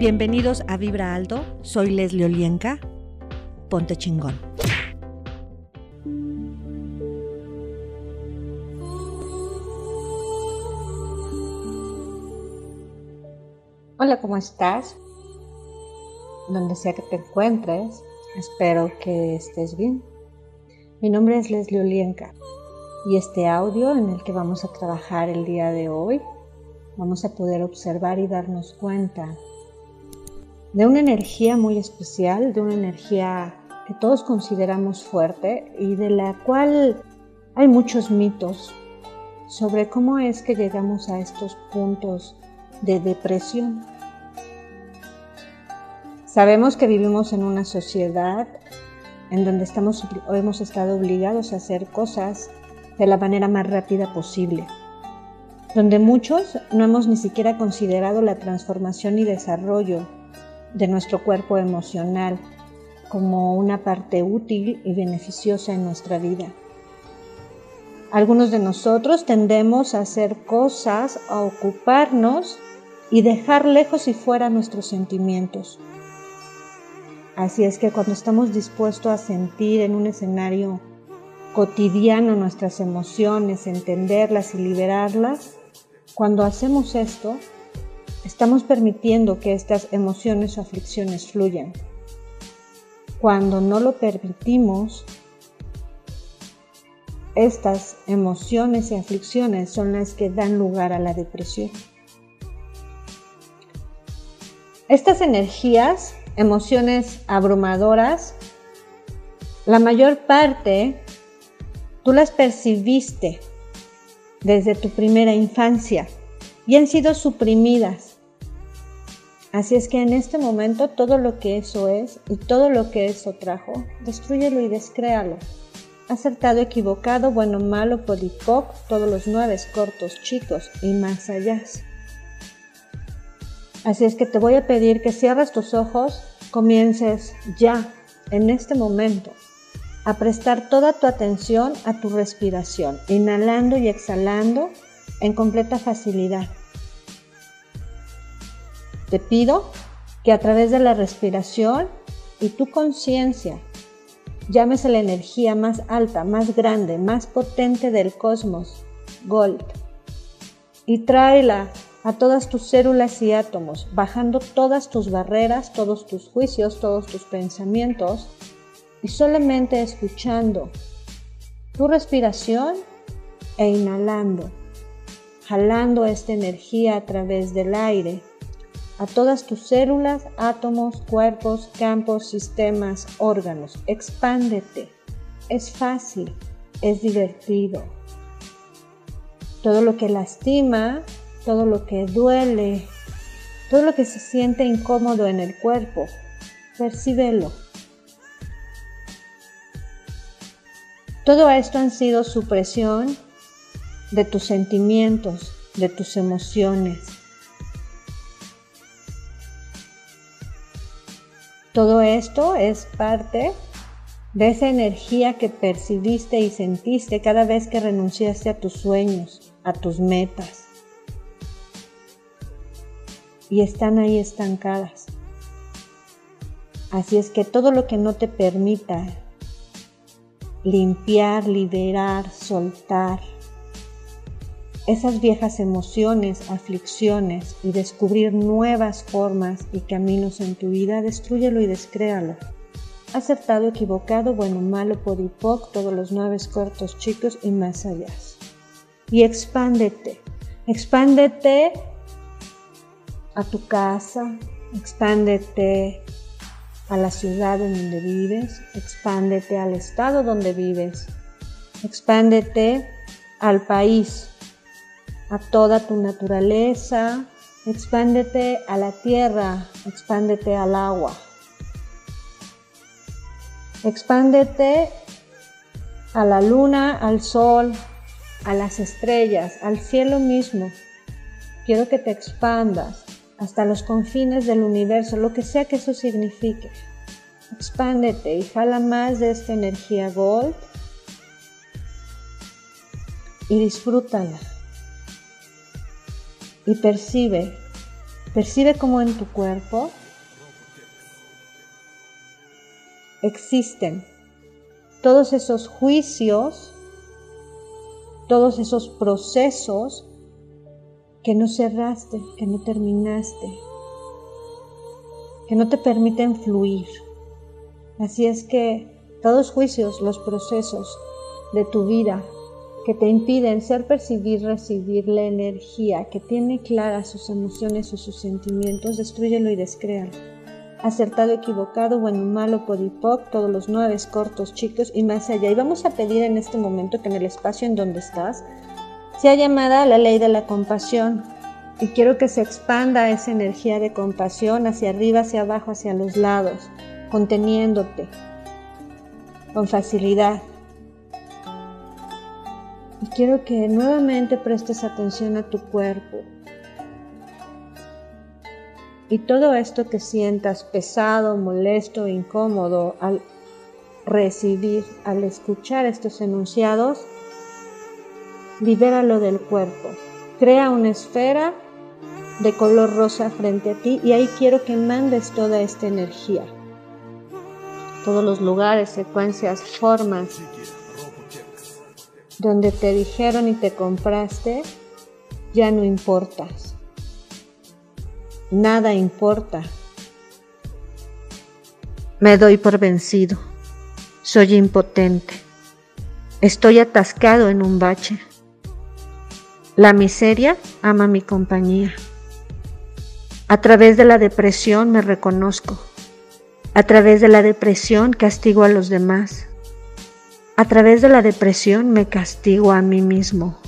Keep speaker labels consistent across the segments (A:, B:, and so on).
A: Bienvenidos a Vibra Alto, soy Leslie Olienka. Ponte chingón.
B: Hola, ¿cómo estás? Donde sea que te encuentres, espero que estés bien. Mi nombre es Leslie Olienka y este audio en el que vamos a trabajar el día de hoy, vamos a poder observar y darnos cuenta de una energía muy especial, de una energía que todos consideramos fuerte y de la cual hay muchos mitos sobre cómo es que llegamos a estos puntos de depresión. Sabemos que vivimos en una sociedad en donde estamos, hemos estado obligados a hacer cosas de la manera más rápida posible, donde muchos no hemos ni siquiera considerado la transformación y desarrollo de nuestro cuerpo emocional como una parte útil y beneficiosa en nuestra vida. Algunos de nosotros tendemos a hacer cosas, a ocuparnos y dejar lejos y fuera nuestros sentimientos. Así es que cuando estamos dispuestos a sentir en un escenario cotidiano nuestras emociones, entenderlas y liberarlas, cuando hacemos esto, estamos permitiendo que estas emociones o aflicciones fluyan. Cuando no lo permitimos, estas emociones y aflicciones son las que dan lugar a la depresión. Estas energías, emociones abrumadoras, la mayor parte tú las percibiste desde tu primera infancia y han sido suprimidas Así es que en este momento todo lo que eso es y todo lo que eso trajo, destruyelo y descréalo. Acertado, equivocado, bueno, malo, podipoc, todos los nueve cortos, chicos y más allá. Así es que te voy a pedir que cierres tus ojos, comiences ya, en este momento, a prestar toda tu atención a tu respiración, inhalando y exhalando en completa facilidad. Te pido que a través de la respiración y tu conciencia llames a la energía más alta, más grande, más potente del cosmos, Gold, y tráela a todas tus células y átomos, bajando todas tus barreras, todos tus juicios, todos tus pensamientos, y solamente escuchando tu respiración e inhalando, jalando esta energía a través del aire a todas tus células, átomos, cuerpos, campos, sistemas, órganos. Expándete. Es fácil, es divertido. Todo lo que lastima, todo lo que duele, todo lo que se siente incómodo en el cuerpo, percíbelo. Todo esto han sido supresión de tus sentimientos, de tus emociones, Todo esto es parte de esa energía que percibiste y sentiste cada vez que renunciaste a tus sueños, a tus metas. Y están ahí estancadas. Así es que todo lo que no te permita limpiar, liberar, soltar, esas viejas emociones, aflicciones y descubrir nuevas formas y caminos en tu vida, destruyelo y descréalo. Acertado, equivocado, bueno, malo, podipoc, todos los nueve cortos, chicos y más allá. Y expándete, expándete a tu casa, expándete a la ciudad en donde vives, expándete al estado donde vives, expándete al país a toda tu naturaleza, expándete a la tierra, expándete al agua. Expándete a la luna, al sol, a las estrellas, al cielo mismo. Quiero que te expandas hasta los confines del universo, lo que sea que eso signifique. Expándete y jala más de esta energía gold y disfrútala y percibe Percibe cómo en tu cuerpo existen todos esos juicios, todos esos procesos que no cerraste, que no terminaste, que no te permiten fluir. Así es que todos juicios, los procesos de tu vida que te impiden ser, percibir, recibir la energía que tiene claras sus emociones o sus sentimientos, destruyelo y descréalo. Acertado, equivocado, bueno, malo, podipoc, todos los nueve cortos, chicos y más allá. Y vamos a pedir en este momento que en el espacio en donde estás sea llamada la ley de la compasión. Y quiero que se expanda esa energía de compasión hacia arriba, hacia abajo, hacia los lados, conteniéndote con facilidad y quiero que nuevamente prestes atención a tu cuerpo. Y todo esto que sientas pesado, molesto, incómodo al recibir, al escuchar estos enunciados, libéralo del cuerpo. Crea una esfera de color rosa frente a ti y ahí quiero que mandes toda esta energía. Todos los lugares, secuencias, formas donde te dijeron y te compraste, ya no importas. Nada importa. Me doy por vencido. Soy impotente. Estoy atascado en un bache. La miseria ama mi compañía. A través de la depresión me reconozco. A través de la depresión castigo a los demás. A través de la depresión me castigo a mí mismo.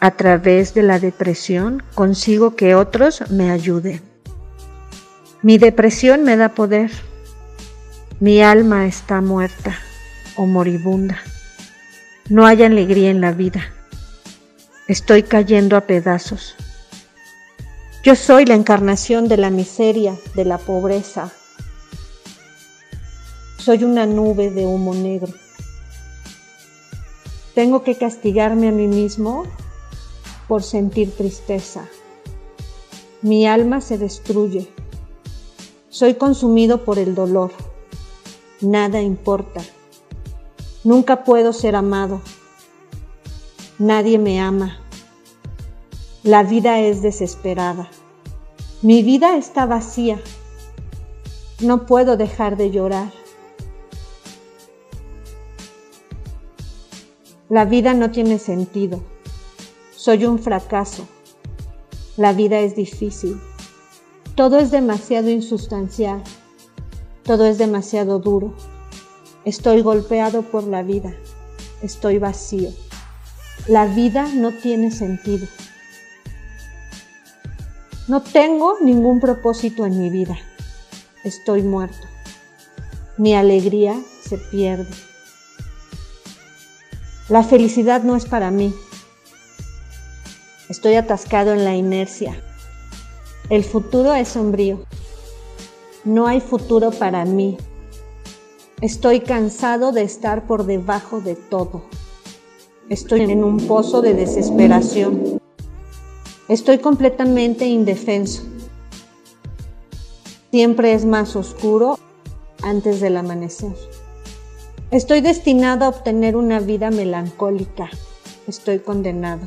B: A través de la depresión consigo que otros me ayuden. Mi depresión me da poder. Mi alma está muerta o moribunda. No hay alegría en la vida. Estoy cayendo a pedazos. Yo soy la encarnación de la miseria, de la pobreza, soy una nube de humo negro. Tengo que castigarme a mí mismo por sentir tristeza. Mi alma se destruye. Soy consumido por el dolor. Nada importa. Nunca puedo ser amado. Nadie me ama. La vida es desesperada. Mi vida está vacía. No puedo dejar de llorar. La vida no tiene sentido. Soy un fracaso. La vida es difícil. Todo es demasiado insustancial. Todo es demasiado duro. Estoy golpeado por la vida. Estoy vacío. La vida no tiene sentido. No tengo ningún propósito en mi vida. Estoy muerto. Mi alegría se pierde. La felicidad no es para mí. Estoy atascado en la inercia. El futuro es sombrío. No hay futuro para mí. Estoy cansado de estar por debajo de todo. Estoy en un pozo de desesperación. Estoy completamente indefenso. Siempre es más oscuro antes del amanecer. Estoy destinado a obtener una vida melancólica. Estoy condenado.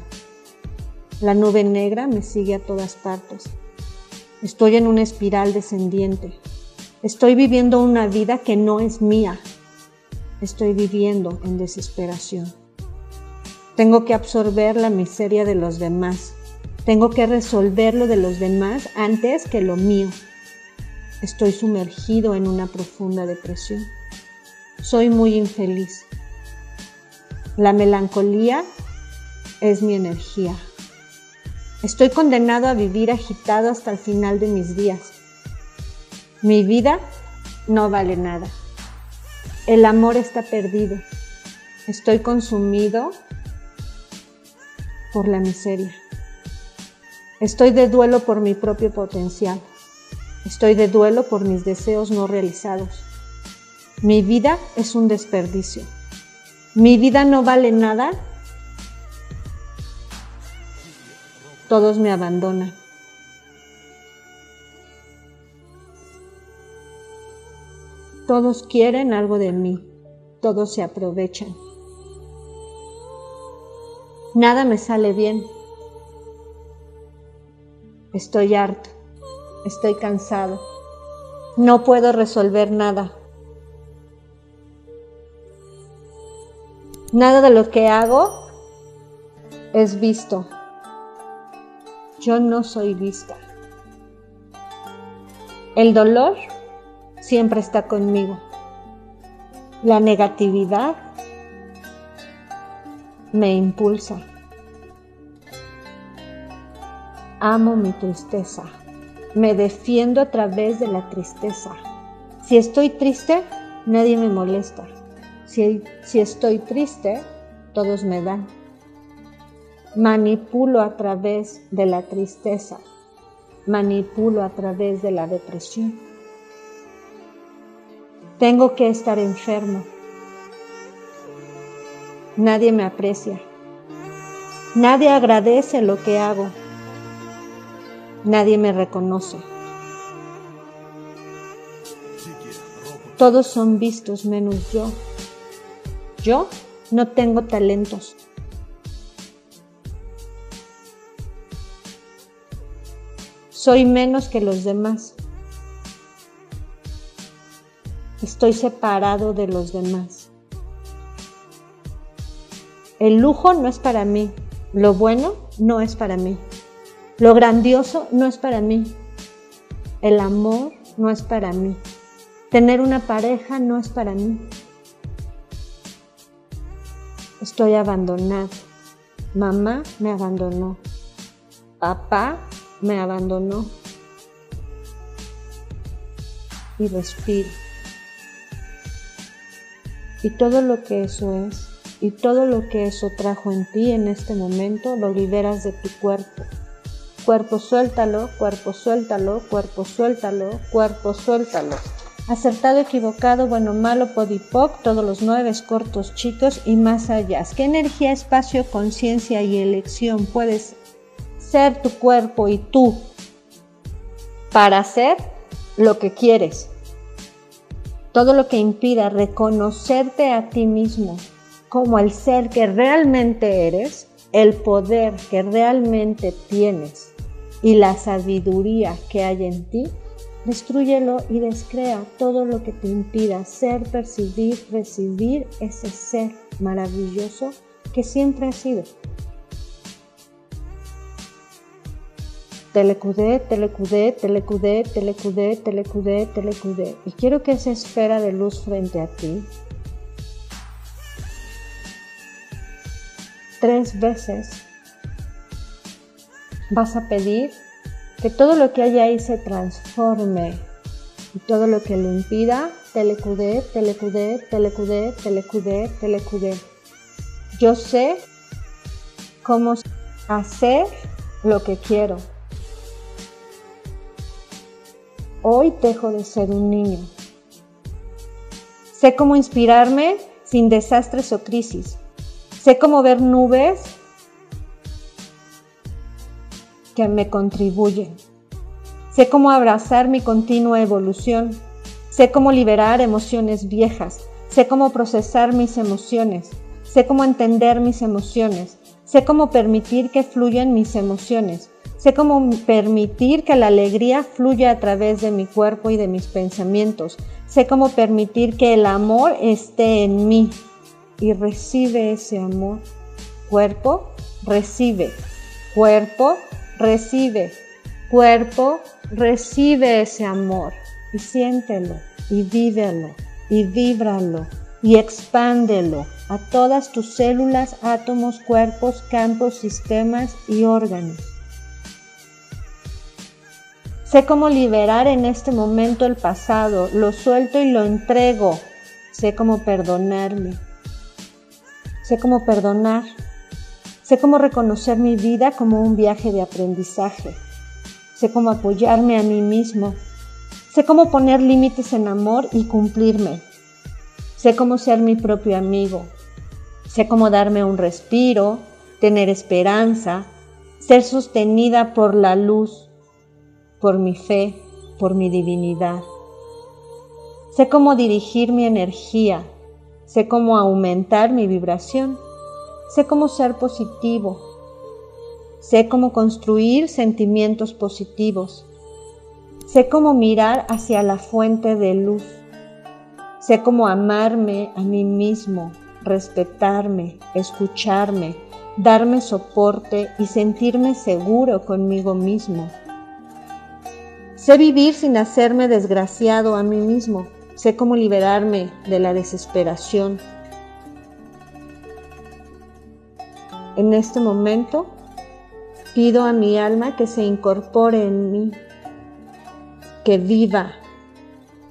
B: La nube negra me sigue a todas partes. Estoy en una espiral descendiente. Estoy viviendo una vida que no es mía. Estoy viviendo en desesperación. Tengo que absorber la miseria de los demás. Tengo que resolver lo de los demás antes que lo mío. Estoy sumergido en una profunda depresión. Soy muy infeliz. La melancolía es mi energía. Estoy condenado a vivir agitado hasta el final de mis días. Mi vida no vale nada. El amor está perdido. Estoy consumido por la miseria. Estoy de duelo por mi propio potencial. Estoy de duelo por mis deseos no realizados. Mi vida es un desperdicio. Mi vida no vale nada. Todos me abandonan. Todos quieren algo de mí. Todos se aprovechan. Nada me sale bien. Estoy harto. Estoy cansado. No puedo resolver nada. Nada de lo que hago es visto. Yo no soy vista. El dolor siempre está conmigo. La negatividad me impulsa. Amo mi tristeza. Me defiendo a través de la tristeza. Si estoy triste, nadie me molesta. Si, estoy triste, todos me dan. Manipulo a través de la tristeza. Manipulo a través de la depresión. Tengo que estar enfermo. Nadie me aprecia. Nadie agradece lo que hago. Nadie me reconoce. Todos son vistos menos yo. Yo no tengo talentos. Soy menos que los demás. Estoy separado de los demás. El lujo no es para mí. Lo bueno no es para mí. Lo grandioso no es para mí. El amor no es para mí. Tener una pareja no es para mí. Estoy abandonado. Mamá me abandonó. Papá me abandonó. Y respiro. Y todo lo que eso es, y todo lo que eso trajo en ti en este momento, lo liberas de tu cuerpo. Cuerpo suéltalo, cuerpo suéltalo, cuerpo suéltalo, cuerpo suéltalo acertado, equivocado, bueno, malo, podipoc, todos los nueve cortos, chicos y más allá. ¿Qué energía, espacio, conciencia y elección puedes ser tu cuerpo y tú para hacer lo que quieres? Todo lo que impida reconocerte a ti mismo como el ser que realmente eres, el poder que realmente tienes y la sabiduría que hay en ti, Destrúyelo y descrea todo lo que te impida ser, percibir, recibir ese ser maravilloso que siempre ha sido. Telecudé, telecudé, telecudé, telecudé, telecudé, telecudé. Y quiero que esa esfera de luz frente a ti tres veces vas a pedir que todo lo que hay ahí se transforme y todo lo que lo impida, telecudé, telecudé, telecudé, telecudé, telecudé. Yo sé cómo hacer lo que quiero. Hoy dejo de ser un niño. Sé cómo inspirarme sin desastres o crisis. Sé cómo ver nubes que me contribuyen. Sé cómo abrazar mi continua evolución. Sé cómo liberar emociones viejas. Sé cómo procesar mis emociones. Sé cómo entender mis emociones. Sé cómo permitir que fluyan mis emociones. Sé cómo permitir que la alegría fluya a través de mi cuerpo y de mis pensamientos. Sé cómo permitir que el amor esté en mí. Y recibe ese amor. Cuerpo, recibe. Cuerpo, recibe. Cuerpo, recibe ese amor y siéntelo y vívelo y víbralo y expándelo a todas tus células, átomos, cuerpos, campos, sistemas y órganos. Sé cómo liberar en este momento el pasado, lo suelto y lo entrego. Sé cómo perdonarme. Sé cómo perdonar Sé cómo reconocer mi vida como un viaje de aprendizaje. Sé cómo apoyarme a mí mismo. Sé cómo poner límites en amor y cumplirme. Sé cómo ser mi propio amigo. Sé cómo darme un respiro, tener esperanza, ser sostenida por la luz, por mi fe, por mi divinidad. Sé cómo dirigir mi energía. Sé cómo aumentar mi vibración. Sé cómo ser positivo. Sé cómo construir sentimientos positivos. Sé cómo mirar hacia la fuente de luz. Sé cómo amarme a mí mismo, respetarme, escucharme, darme soporte y sentirme seguro conmigo mismo. Sé vivir sin hacerme desgraciado a mí mismo. Sé cómo liberarme de la desesperación. En este momento pido a mi alma que se incorpore en mí, que viva,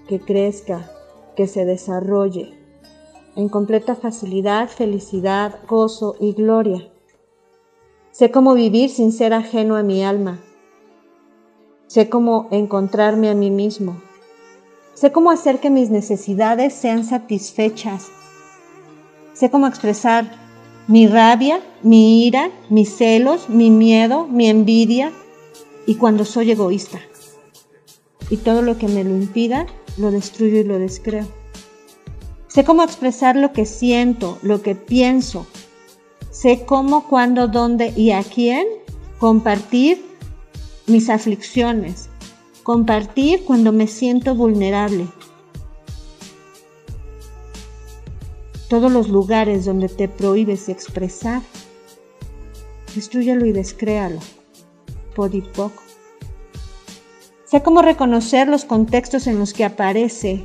B: que crezca, que se desarrolle en completa facilidad, felicidad, gozo y gloria. Sé cómo vivir sin ser ajeno a mi alma. Sé cómo encontrarme a mí mismo. Sé cómo hacer que mis necesidades sean satisfechas. Sé cómo expresar mi rabia, mi ira, mis celos, mi miedo, mi envidia y cuando soy egoísta. Y todo lo que me lo impida, lo destruyo y lo descreo. Sé cómo expresar lo que siento, lo que pienso. Sé cómo, cuándo, dónde y a quién compartir mis aflicciones, compartir cuando me siento vulnerable. Todos los lugares donde te prohíbes expresar, destruyalo y descréalo, podipoc. Sé cómo reconocer los contextos en los que aparece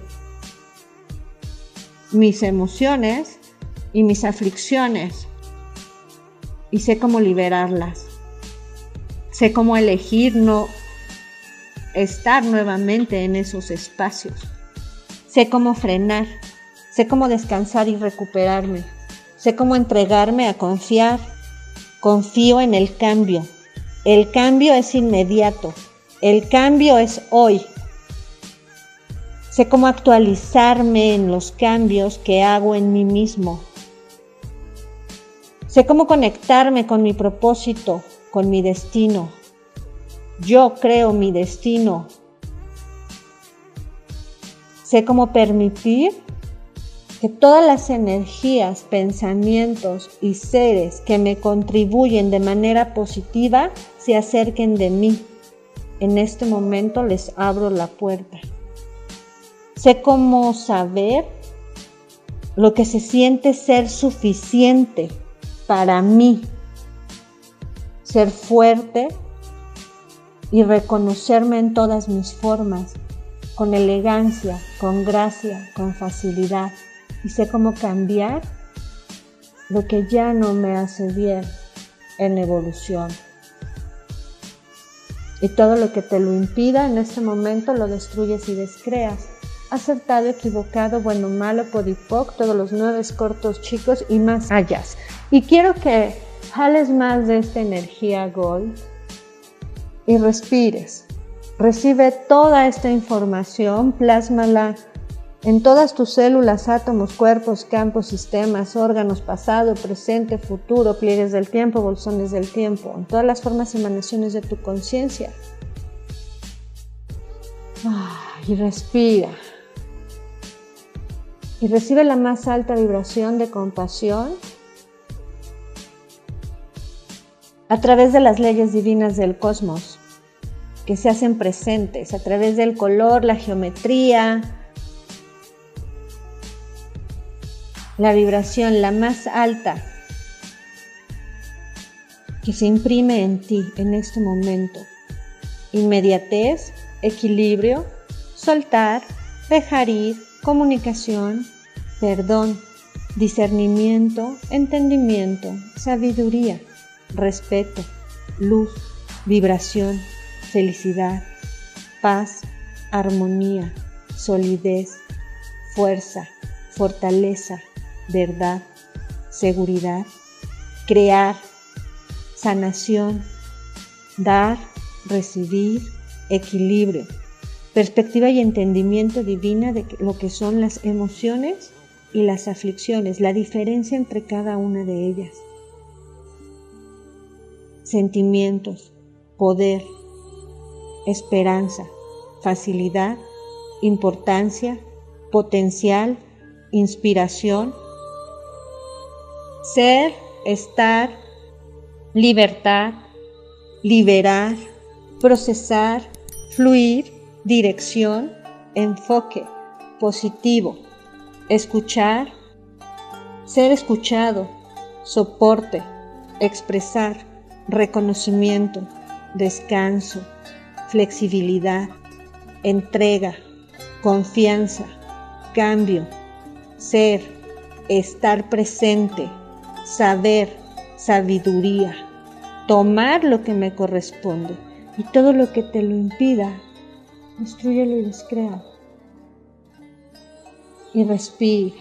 B: mis emociones y mis aflicciones y sé cómo liberarlas. Sé cómo elegir no estar nuevamente en esos espacios. Sé cómo frenar. Sé cómo descansar y recuperarme. Sé cómo entregarme a confiar. Confío en el cambio. El cambio es inmediato. El cambio es hoy. Sé cómo actualizarme en los cambios que hago en mí mismo. Sé cómo conectarme con mi propósito, con mi destino. Yo creo mi destino. Sé cómo permitir que todas las energías, pensamientos y seres que me contribuyen de manera positiva se acerquen de mí. En este momento les abro la puerta. Sé cómo saber lo que se siente ser suficiente para mí ser fuerte y reconocerme en todas mis formas, con elegancia, con gracia, con facilidad. Y sé cómo cambiar lo que ya no me hace bien en evolución. Y todo lo que te lo impida en este momento lo destruyes y descreas. Acertado, equivocado, bueno, malo, podipoc, todos los nueve cortos chicos y más allá. Y quiero que jales más de esta energía Gold y respires. Recibe toda esta información, plásmala en todas tus células, átomos, cuerpos, campos, sistemas, órganos, pasado, presente, futuro, pliegues del tiempo, bolsones del tiempo, en todas las formas y emanaciones de tu conciencia. y respira. Y recibe la más alta vibración de compasión a través de las leyes divinas del cosmos que se hacen presentes, a través del color, la geometría, la vibración, la más alta que se imprime en ti en este momento. Inmediatez, equilibrio, soltar, dejar ir, comunicación, perdón, discernimiento, entendimiento, sabiduría respeto, luz, vibración, felicidad, paz, armonía, solidez, fuerza, fortaleza, verdad, seguridad, crear, sanación, dar, recibir, equilibrio, perspectiva y entendimiento divina de lo que son las emociones y las aflicciones, la diferencia entre cada una de ellas sentimientos, poder, esperanza, facilidad, importancia, potencial, inspiración. Ser, estar, libertad, liberar, procesar, fluir, dirección, enfoque, positivo, escuchar, ser escuchado, soporte, expresar, reconocimiento, descanso, flexibilidad, entrega, confianza, cambio, ser, estar presente, saber, sabiduría, tomar lo que me corresponde y todo lo que te lo impida, destruyelo y descrea. Y respira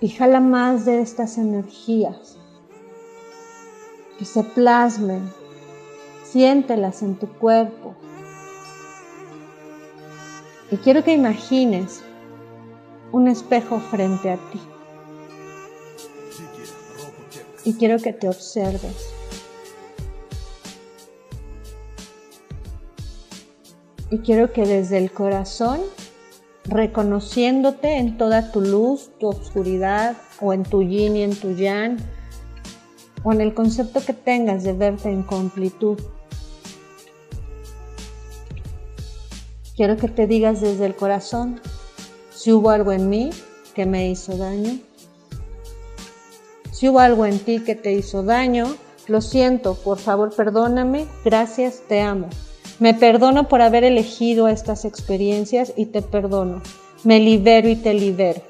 B: y jala más de estas energías que se plasmen, siéntelas en tu cuerpo. Y quiero que imagines un espejo frente a ti. Y quiero que te observes. Y quiero que desde el corazón, reconociéndote en toda tu luz, tu oscuridad, o en tu yin y en tu yang, o en el concepto que tengas de verte en completud, quiero que te digas desde el corazón si hubo algo en mí que me hizo daño, si hubo algo en ti que te hizo daño, lo siento, por favor perdóname, gracias, te amo. Me perdono por haber elegido estas experiencias y te perdono. Me libero y te libero.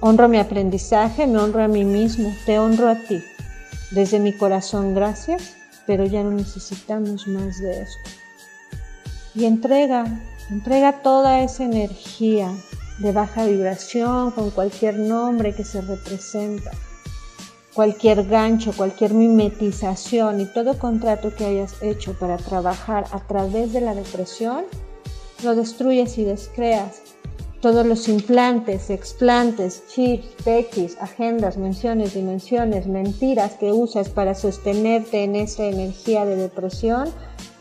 B: Honro mi aprendizaje, me honro a mí mismo, te honro a ti. Desde mi corazón, gracias, pero ya no necesitamos más de esto. Y entrega, entrega toda esa energía de baja vibración con cualquier nombre que se representa cualquier gancho, cualquier mimetización y todo contrato que hayas hecho para trabajar a través de la depresión, lo destruyes y descreas. Todos los implantes, explantes, chips, pequis, agendas, menciones, dimensiones, mentiras que usas para sostenerte en esa energía de depresión,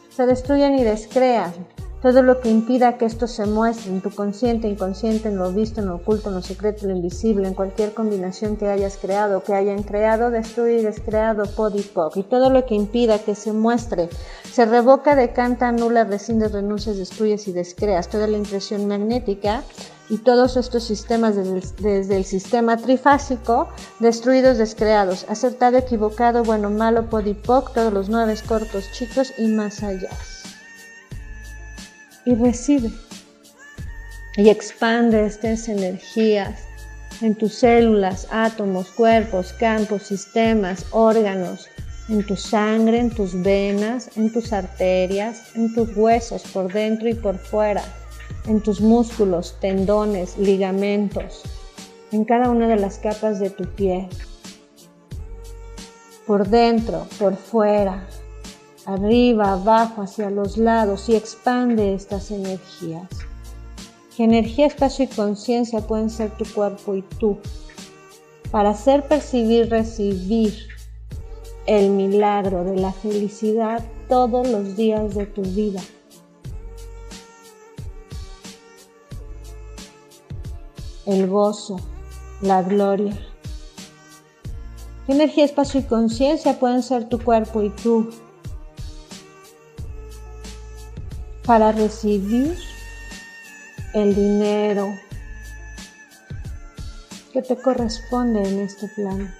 B: se destruyen y descreas. Todo lo que impida que esto se muestre en tu consciente, inconsciente, en lo visto, en lo oculto, en lo secreto, en lo invisible, en cualquier combinación que hayas creado, que hayan creado, destruye y descreado, pod y Y todo lo que impida que se muestre, se revoca, decanta, anula, rescinde, renuncias, destruyes y descreas. Toda la impresión magnética y todos estos sistemas desde el, sistema trifásico, destruidos, descreados, acertado, equivocado, bueno, malo, pod y todos los nueve cortos, chicos y más allá y recibe. Y expande estas energías en tus células, átomos, cuerpos, campos, sistemas, órganos, en tu sangre, en tus venas, en tus arterias, en tus huesos por dentro y por fuera, en tus músculos, tendones, ligamentos, en cada una de las capas de tu piel, por dentro, por fuera, arriba, abajo, hacia los lados y expande estas energías. Que energía, espacio y conciencia pueden ser tu cuerpo y tú. Para hacer percibir, recibir el milagro de la felicidad todos los días de tu vida. El gozo, la gloria. ¿Qué energía, espacio y conciencia pueden ser tu cuerpo y tú? Para recibir el dinero que te corresponde en este plan.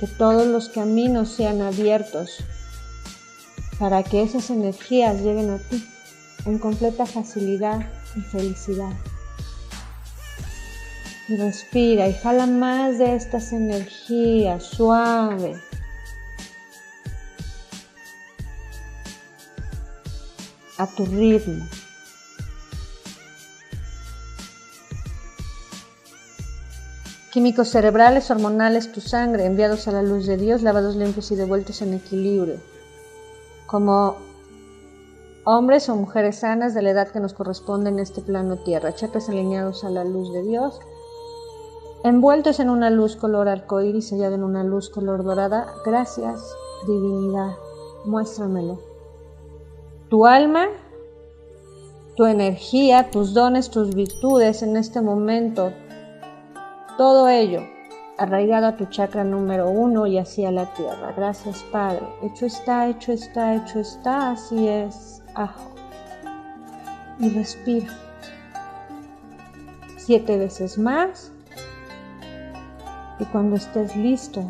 B: Que todos los caminos sean abiertos para que esas energías lleguen a ti en completa facilidad y felicidad. Y respira y jala más de estas energías suave, a tu ritmo. Químicos cerebrales, hormonales, tu sangre, enviados a la luz de Dios, lavados limpios y devueltos en equilibrio. Como hombres o mujeres sanas de la edad que nos corresponde en este plano tierra, chakras alineados a la luz de Dios, envueltos en una luz color arcoíris, sellado en una luz color dorada. Gracias, divinidad, muéstramelo tu alma tu energía, tus dones, tus virtudes en este momento. Todo ello arraigado a tu chakra número uno y hacia la tierra. Gracias, Padre. Hecho está, hecho está, hecho está, así es. Ajo. Y respira. Siete veces más. Y cuando estés listo,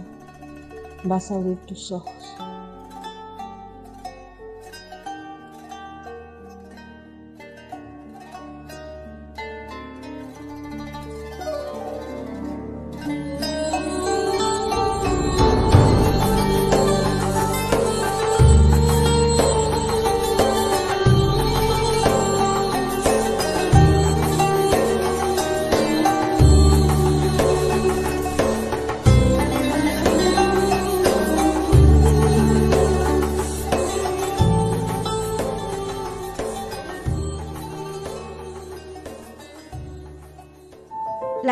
B: vas a abrir tus ojos.